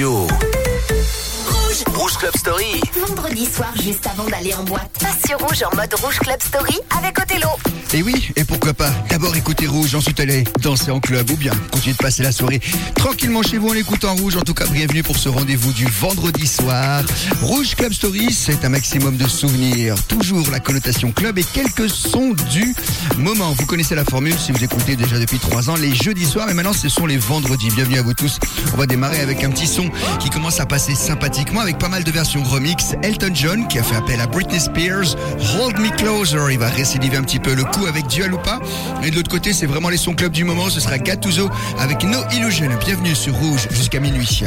radio. Vendredi soir, juste avant d'aller en boîte. Passe Rouge en mode Rouge Club Story avec Othello. Et oui, et pourquoi pas D'abord écouter Rouge, ensuite aller danser en club ou bien continuer de passer la soirée tranquillement chez vous en écoutant Rouge. En tout cas, bienvenue pour ce rendez-vous du vendredi soir. Rouge Club Story, c'est un maximum de souvenirs. Toujours la connotation club et quelques sons du moment. Vous connaissez la formule si vous écoutez déjà depuis trois ans, les jeudis soirs, et maintenant ce sont les vendredis. Bienvenue à vous tous. On va démarrer avec un petit son qui commence à passer sympathiquement avec pas mal de versions remix. Elton John qui a fait appel à Britney Spears. Hold Me Closer, il va récidiver un petit peu le coup avec Dua Lipa. Et de l'autre côté, c'est vraiment les sons club du moment. Ce sera Gattuso avec No Illusion. Bienvenue sur Rouge jusqu'à minuit.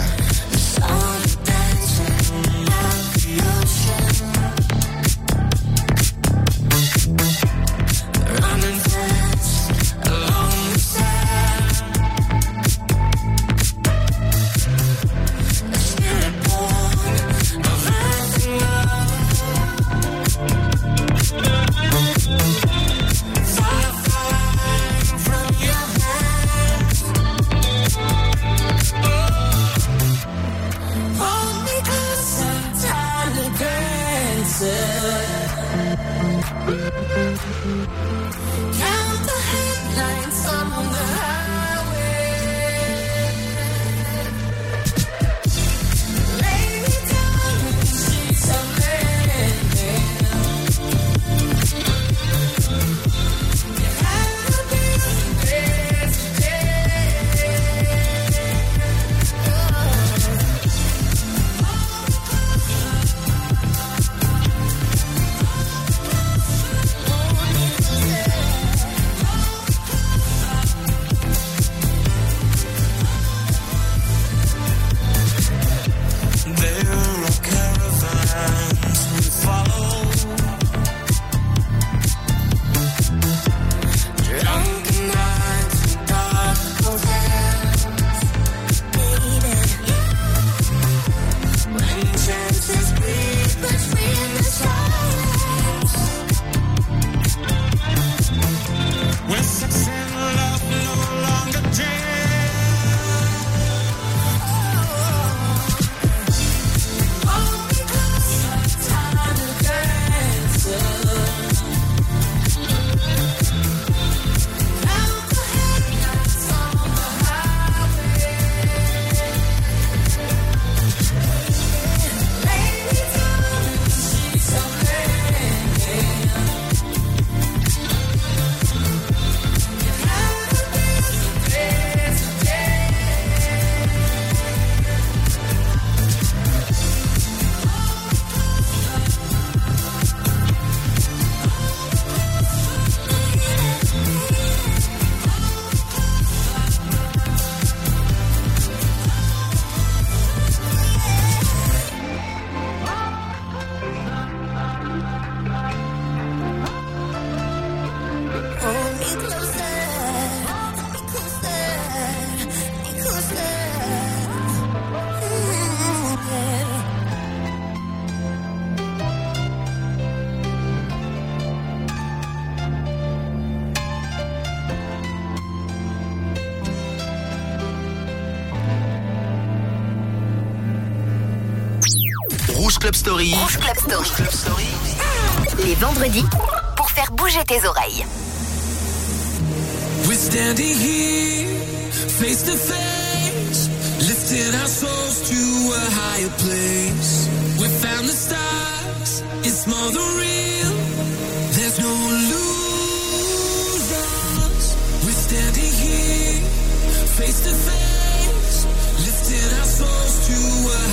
Rouge Club Story. Rouge Club Story. Les vendredis pour faire bouger tes oreilles. We're standing here, face to face, lifting our souls to a higher place. We found the stars, it's more than real. There's no illusions. We're standing here, face to face, lifting our souls to a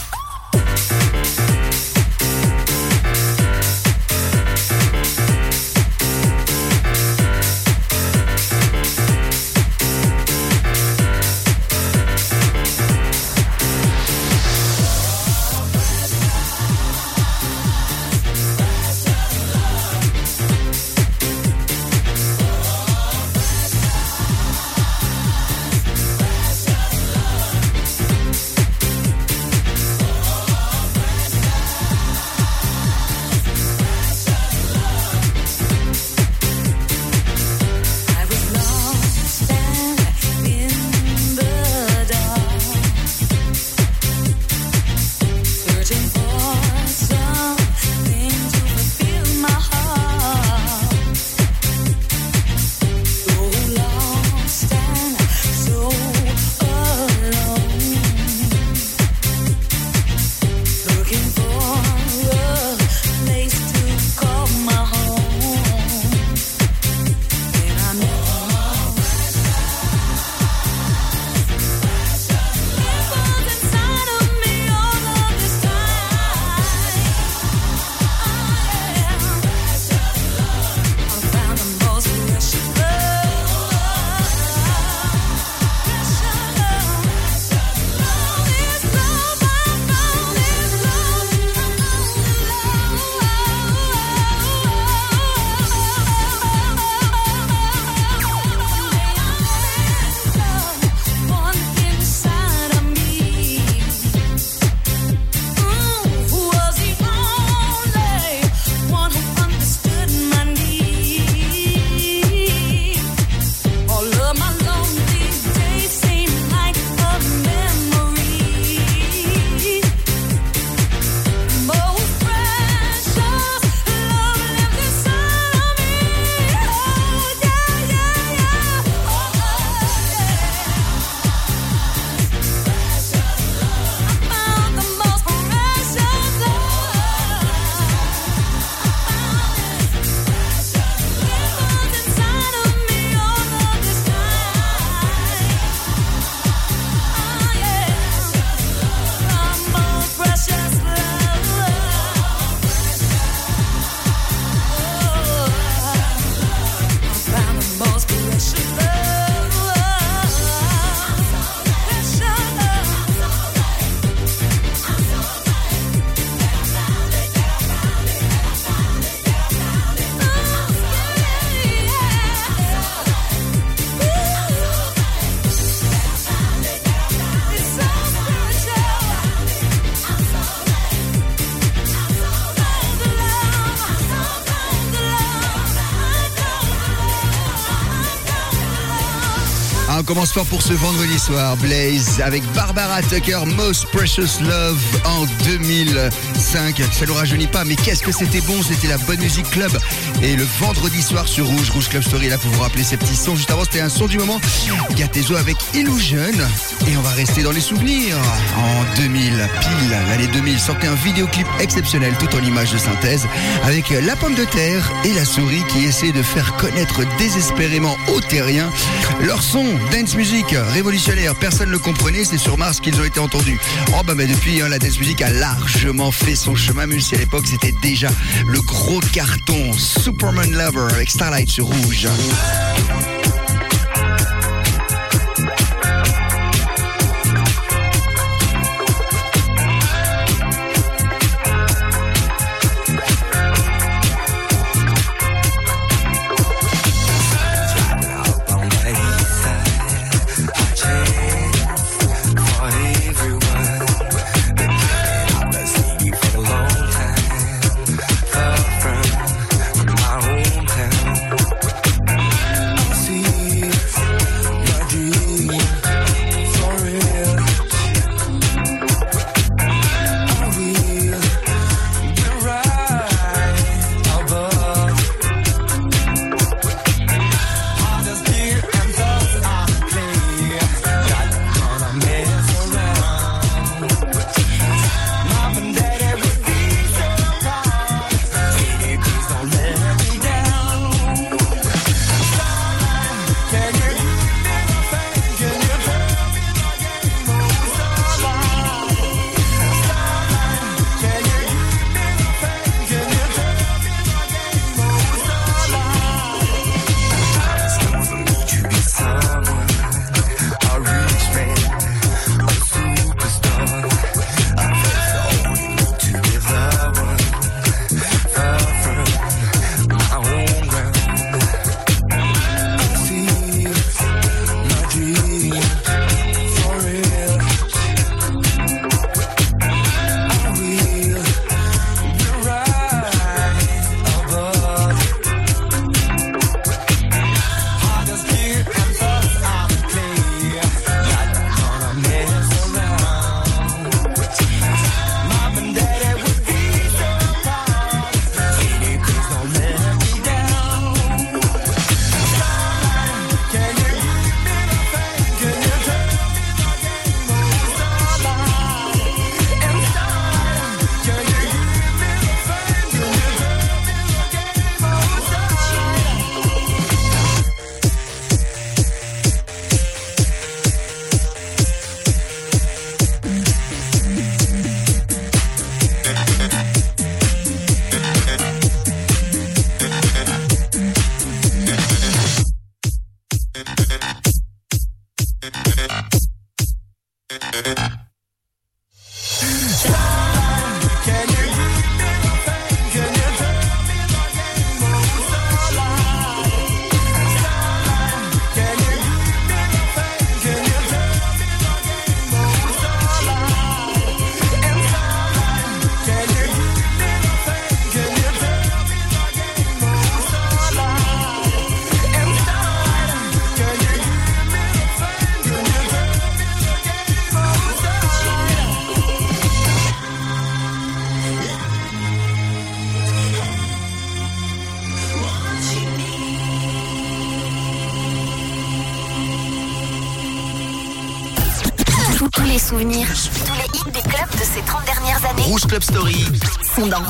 como pour ce vendredi soir. Blaze avec Barbara Tucker, Most Precious Love en 2005. Ça ne rajeunit pas, mais qu'est-ce que c'était bon. C'était la bonne musique club. Et le vendredi soir sur Rouge, Rouge Club Story, là pour vous rappeler ces petits sons. Juste avant, c'était un son du moment. Gattezo avec Illusion. Et on va rester dans les souvenirs. En 2000, pile, l'année 2000, sortait un vidéoclip exceptionnel, tout en images de synthèse, avec la pomme de terre et la souris qui essaient de faire connaître désespérément aux terriens leur son dance révolutionnaire. Personne ne le comprenait, c'est sur Mars qu'ils ont été entendus. Oh bah mais depuis, hein, la dance music a largement fait son chemin, même si à l'époque c'était déjà le gros carton Superman Lover avec Starlight sur Rouge.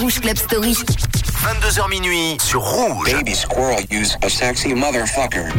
Rouge Club Story. 22h minuit sur Rouge. Baby squirrel use a sexy motherfucker.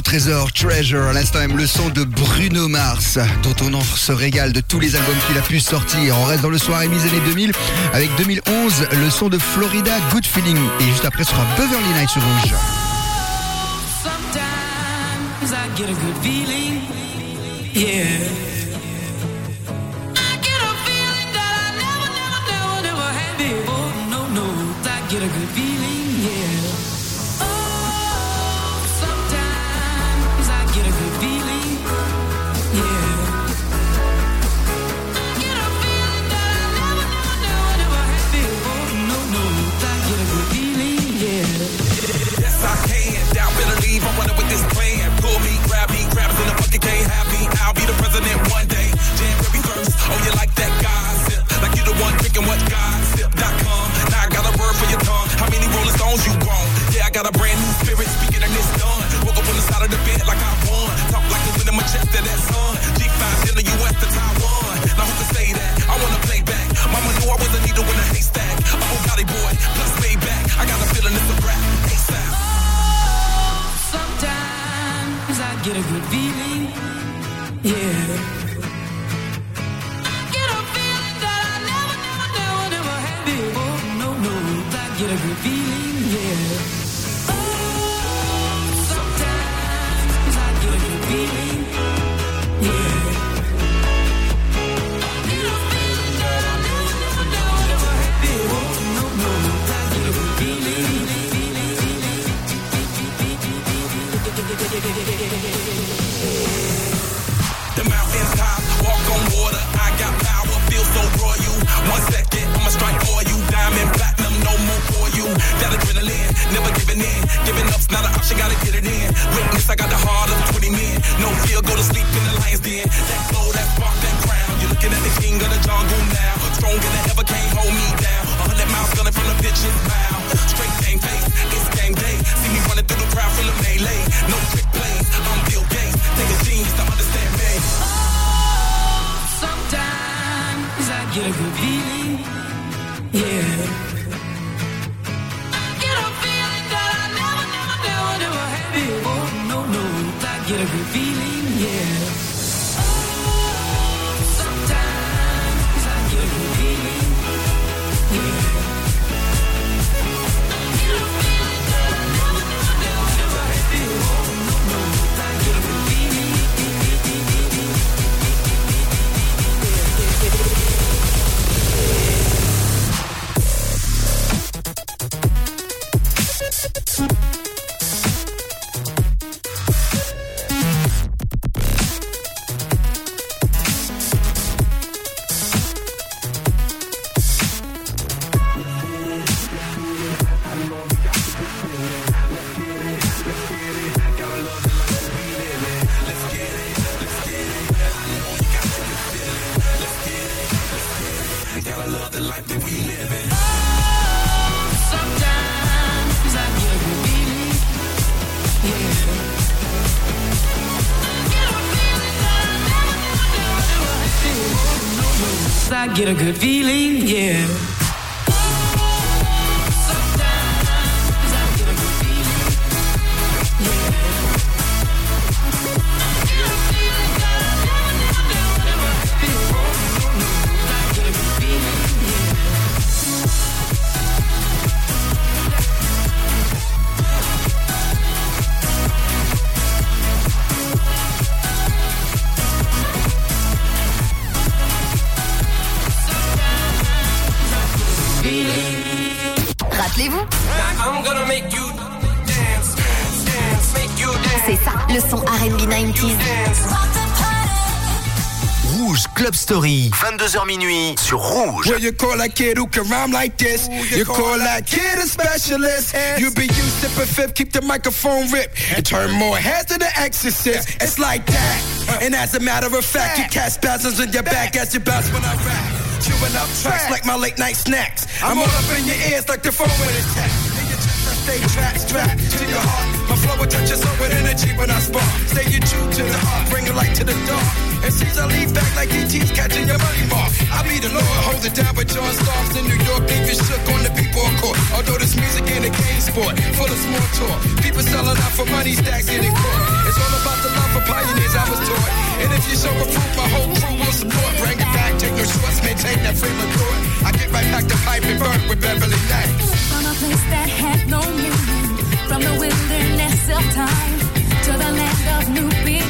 Trésor, Treasure, à l'instant même le son de Bruno Mars, dont on en se régale de tous les albums qu'il a pu sortir. On reste dans le soir et mise années 2000 avec 2011, le son de Florida, Good Feeling. Et juste après, sera Beverly Nights Rouge. The mountain high, walk on water. I got power, feel so royal. One second, I'ma strike for you. Diamond, platinum, no more for you. That adrenaline, never giving in. Giving up's not an option, gotta get it in. Witness, I got the heart of 20 men. No fear, go to sleep in the lion's den. That glow, that spark, that crown. You're looking at the king of the jungle now. Stronger than ever, can't hold me down. A hundred miles gunning from the bitch's mouth. Straight game face, it's game day. See me Every I get a good feeling, yeah. Story, 22h minuit sur Rouge. Well, you call that kid who can rhyme like this. You call that kid a specialist. You be used to fifth, keep the microphone ripped and turn more heads to the exorcist. It's like that. And as a matter of fact, you catch spasms in your back as you bounce when I rap. Chewing up tracks like my late night snacks. I'm all up in your ears like the phone with a tap. In your chest, stay trapped, strapped to your heart. My flow will touch your soul with energy when I spark. Stay you true to the heart, bring a light to the dark. And back like DT's catching your money mark. I be the Lord, hold it down with John Starks in New York. Leave shook on the people court. Although this music ain't a game sport, full of small talk. People selling out for money, stacks. It's all about the love pioneers I was taught. And if you show a proof, my whole crew will support. Bring it back, take shorts, maintain that frame of. I get right back to pipe and burn with Beverly. From a place that had no meaning, from the wilderness of time to the land of new beginnings,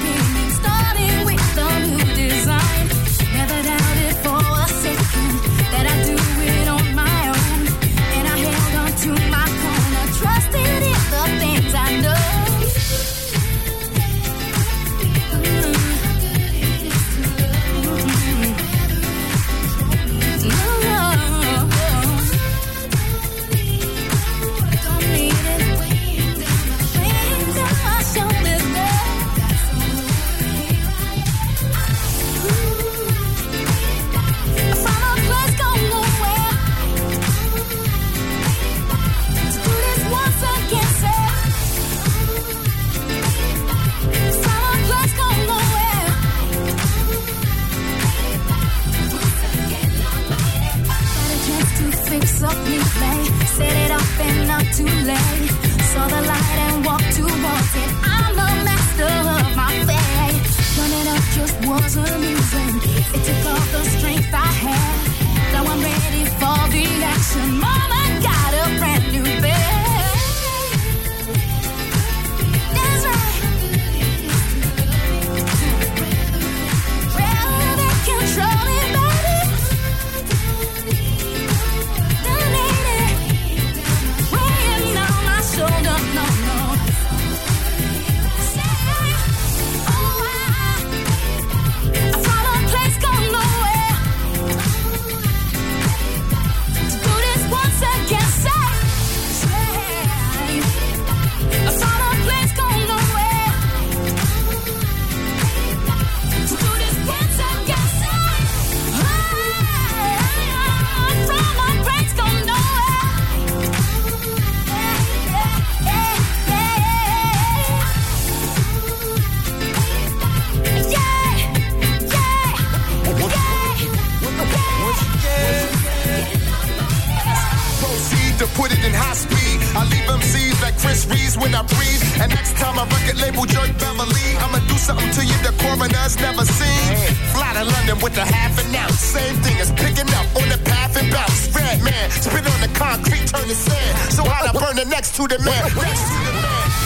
I leave MCs like Chris Reeves when I breathe. And next time I record label Jerk Beverly, I'ma do something to you the coroner's never seen. Fly to London with a half an ounce. Same thing as picking up on the path and bounce. Red man, spit on the concrete, turn to sand. So hot I burn the next to the man. Next to the man.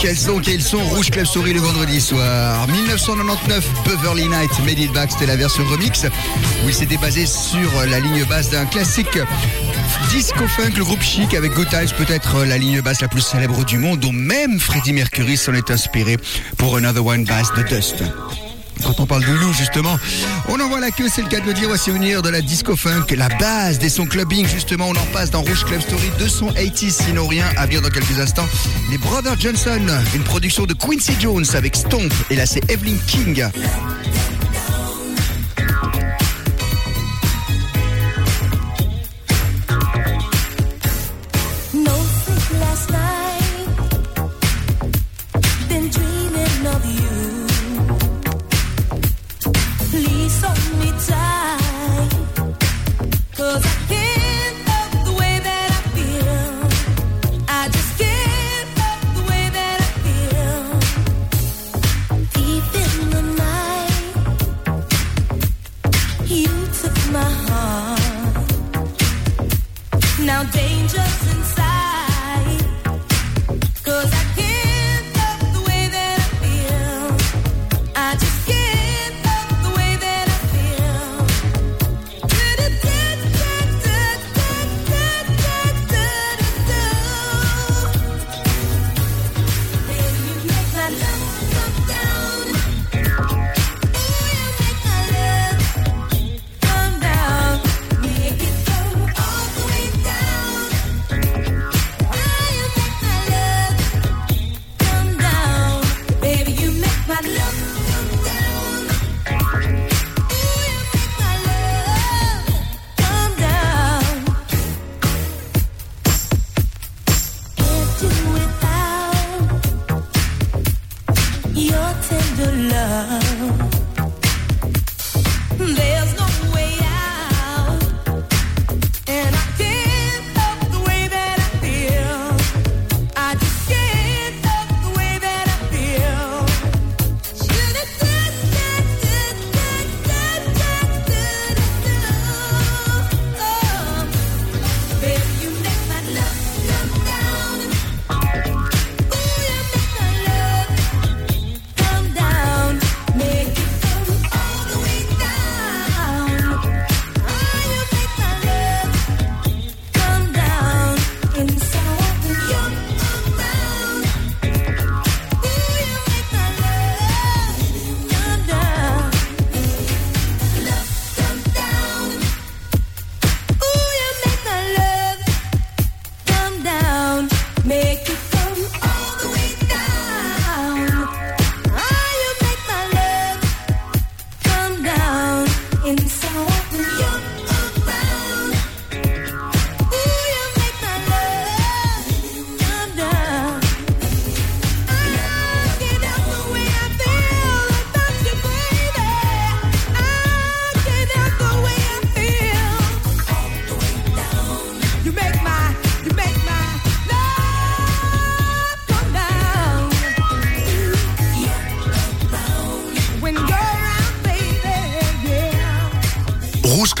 Quels sont, quels sont Rouge Club Story le vendredi soir 1999, Beverly Night, Made It Back, c'était la version remix, où il s'était basé sur la ligne basse d'un classique disco funk, le groupe Chic avec Good peut-être la ligne basse la plus célèbre du monde, dont même Freddie Mercury s'en est inspiré pour Another One Bass de Dust. Quand on parle de loup, justement, on en voit la queue, c'est le cas de le dire, au souvenir de la disco funk, la base des sons clubbing, justement, on en passe dans Rouge Club Story 280, sinon rien, à bien dans quelques instants. Les Brothers Johnson, une production de Quincy Jones avec Stomp, et là c'est Evelyn King.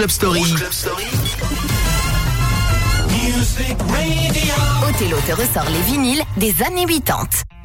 Club Story. Te ressort les vinyles des années 80.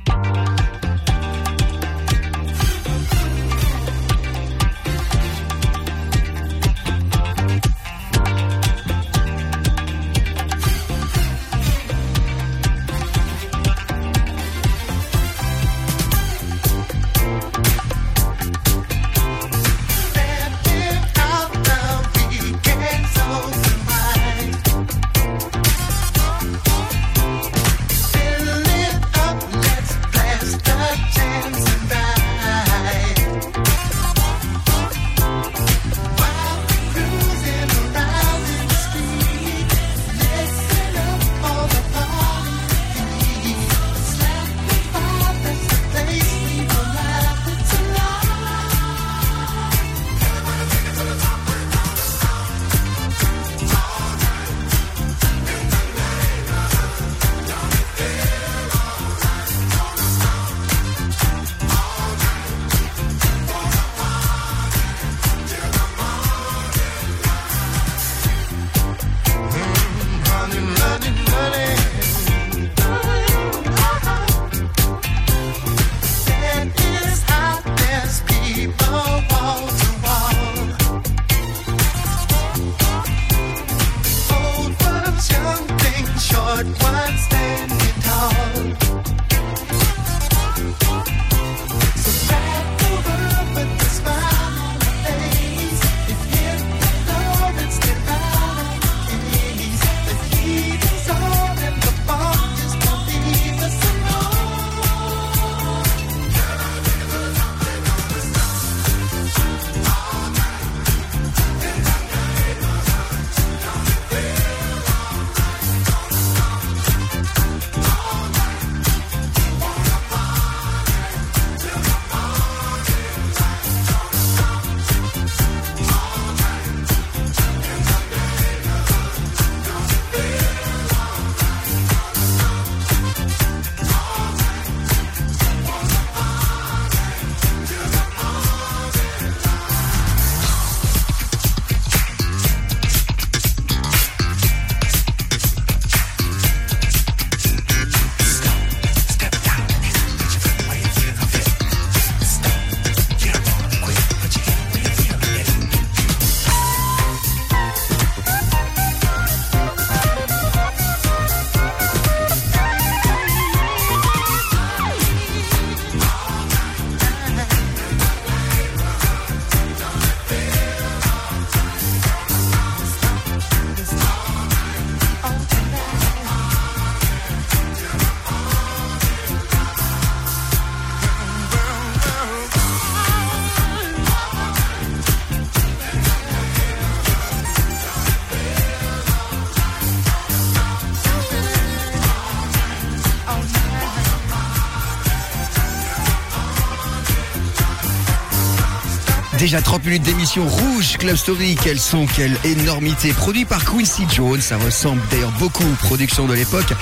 Déjà 30 minutes d'émission rouge, Club Story, quel son, quelle énormité. Produit par Quincy Jones, ça ressemble d'ailleurs beaucoup aux productions de l'époque.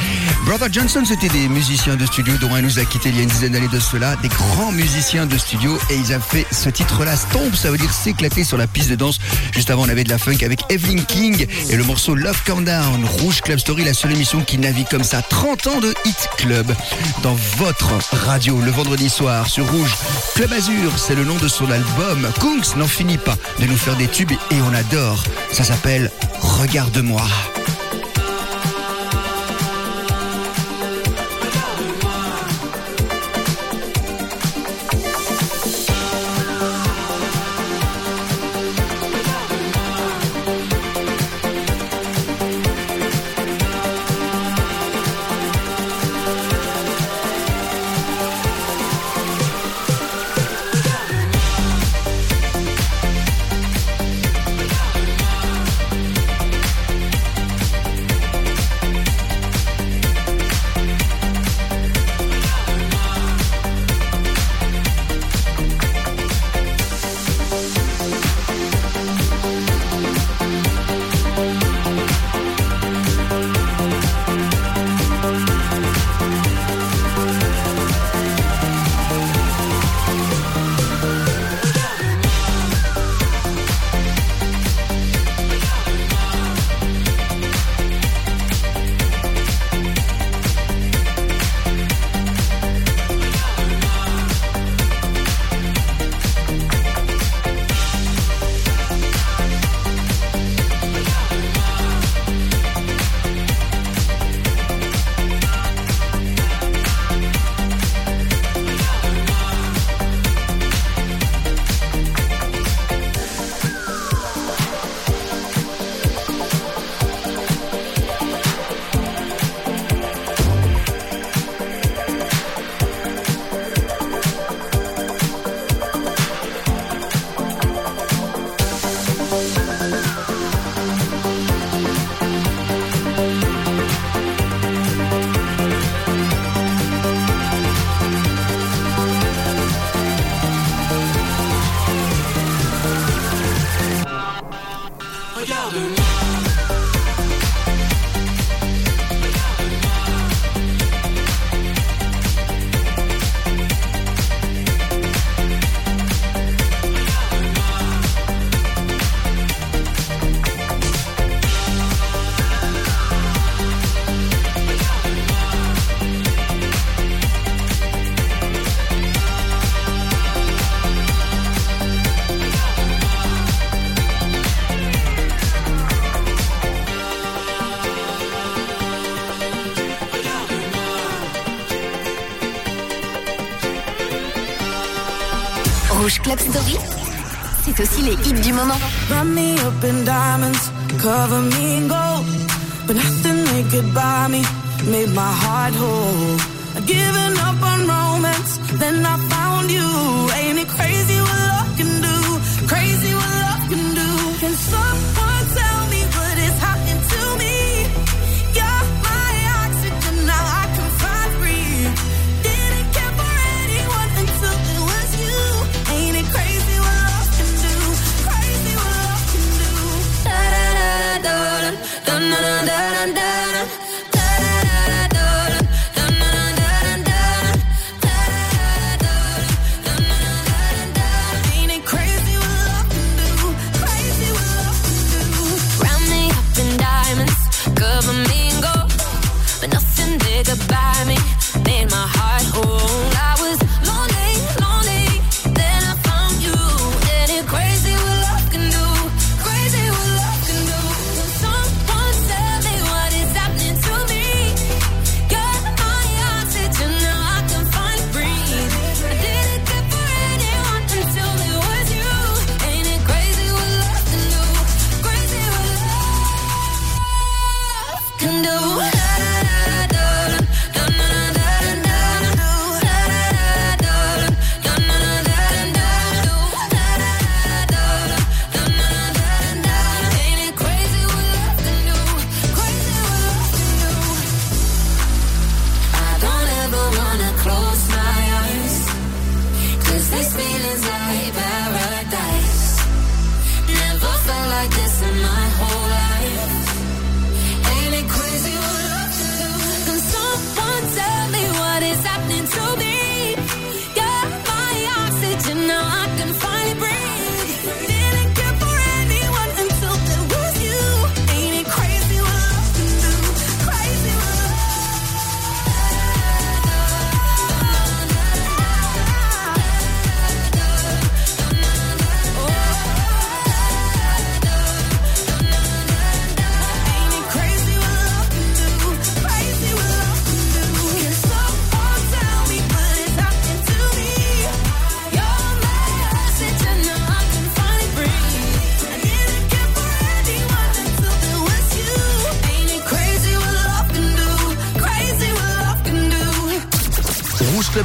Brother Johnson, c'était des musiciens de studio dont un nous a quitté il y a une dizaine d'années de cela, des grands musiciens de studio et ils ont fait ce titre-là, Stomp, ça veut dire s'éclater sur la piste de danse. Juste avant, on avait de la funk avec Evelyn King et le morceau Love Countdown. Rouge Club Story, la seule émission qui navigue comme ça 30 ans de Hit Club dans votre radio le vendredi soir sur Rouge. Club Azur, c'est le nom de son album. N'en finit pas de nous faire des tubes et on adore. Ça s'appelle Regarde-moi. Diamonds, cover me in gold. But nothing they could buy me made my heart whole. I'd given up on romance, then I found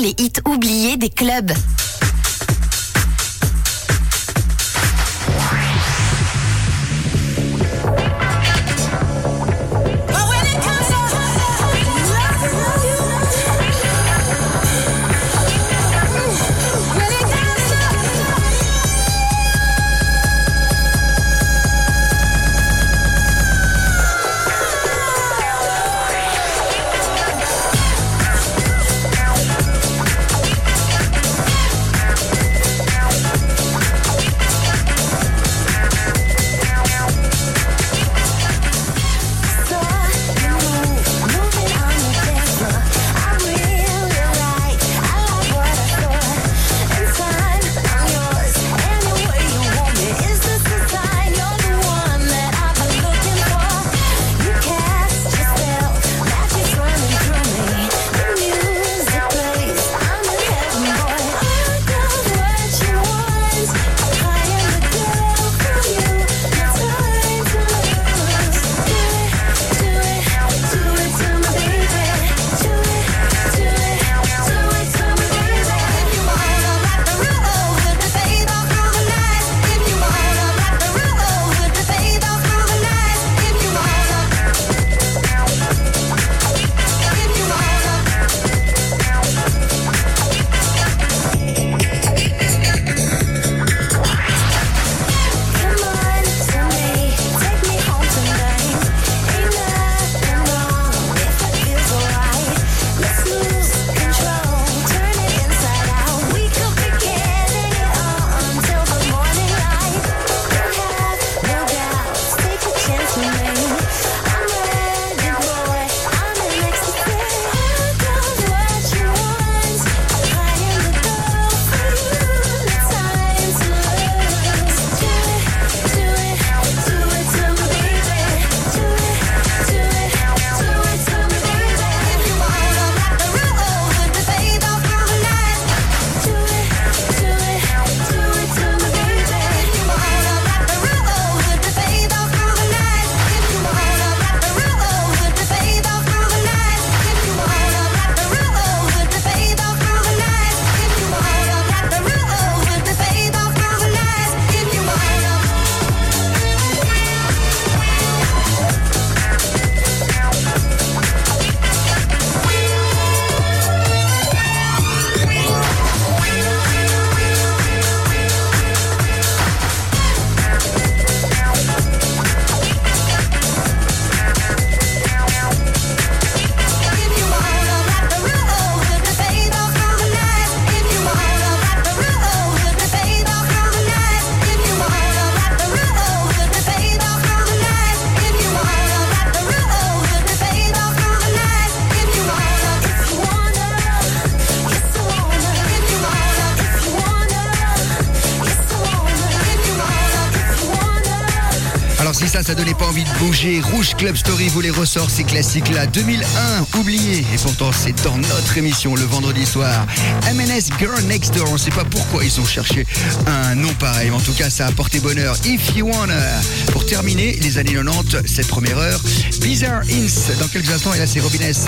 Les hits oubliés des clubs. Ça, donnait pas envie de bouger, Rouge Club Story vous les ressort ces classiques-là. 2001, oublié. Et pourtant, c'est dans notre émission le vendredi soir. MNS Girl Next Door. On sait pas pourquoi ils ont cherché un nom pareil. En tout cas, ça a porté bonheur. If You Wanna. Pour terminer, les années 90, cette première heure. Bizarre Ins. Dans quelques instants, et là, c'est Robin S.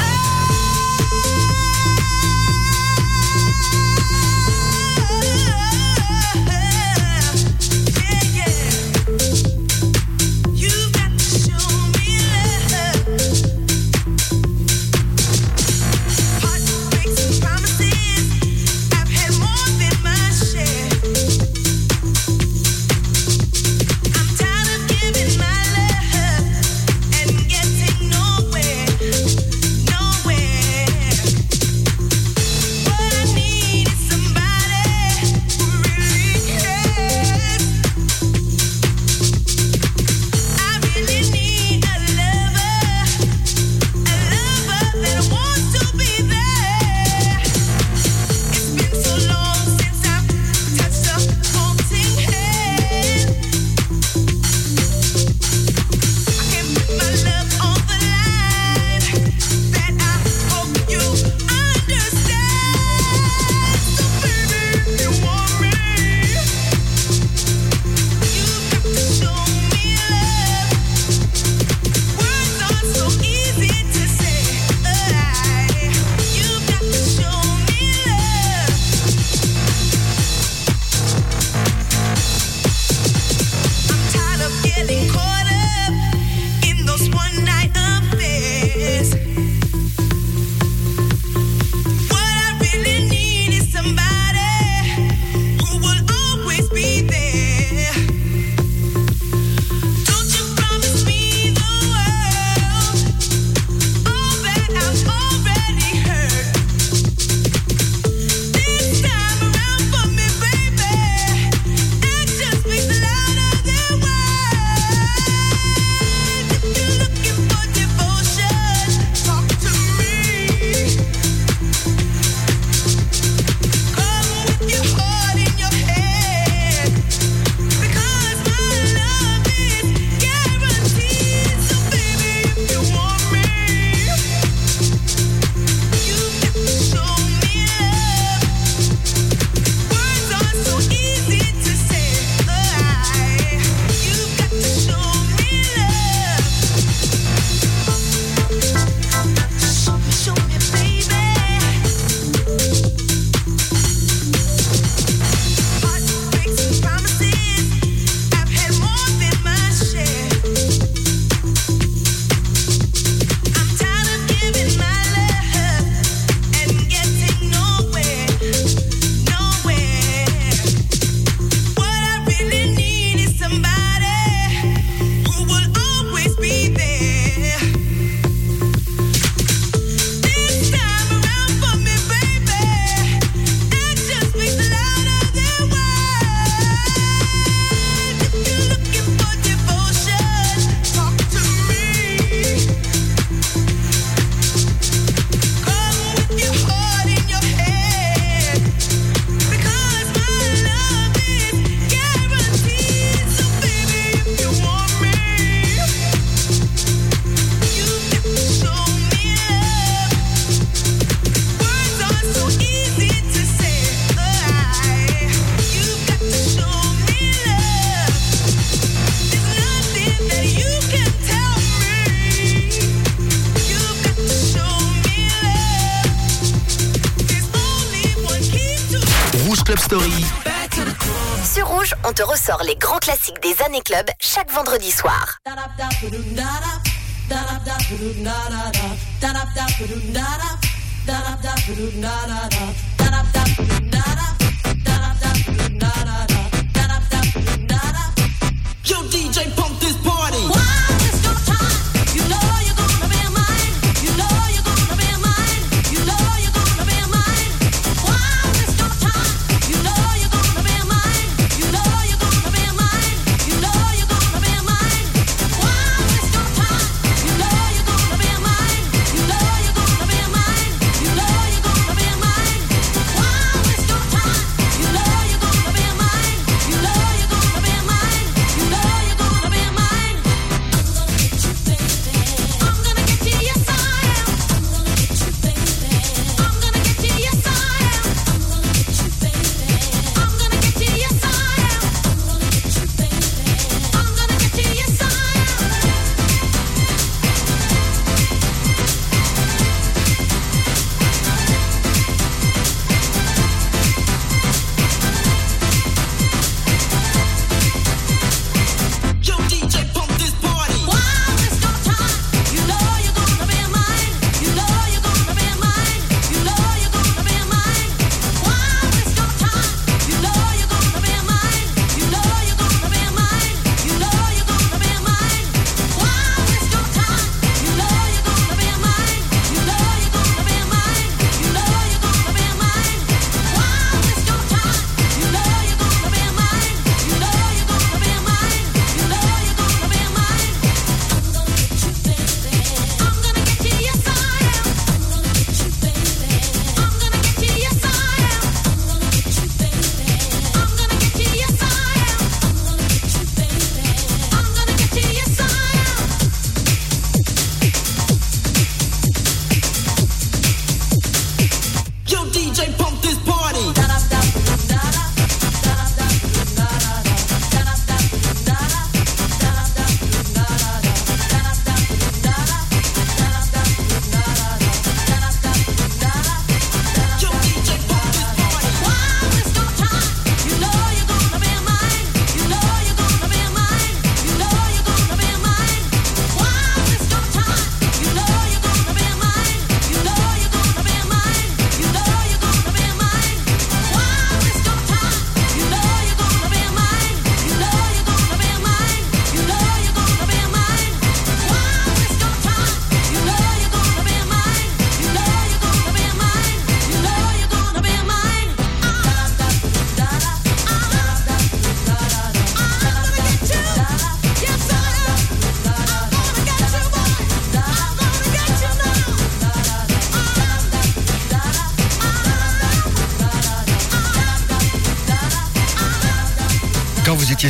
club chaque vendredi soir.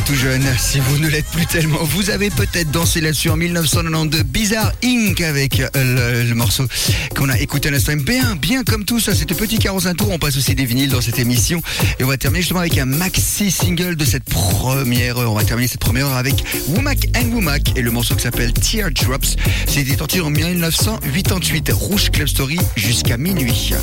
Tout jeune, si vous ne l'êtes plus tellement, vous avez peut-être dansé là-dessus en 1992, Bizarre Inc. avec euh, le, morceau qu'on a écouté à l'instant. Bien, bien comme tout ça, c'était Petit Carrosse un tour. On passe aussi des vinyles dans cette émission. Et on va terminer justement avec un maxi single de cette première heure. On va terminer cette première heure avec Womack and Womack et le morceau qui s'appelle Teardrops. C'était sorti en 1988. Rouge Club Story jusqu'à minuit.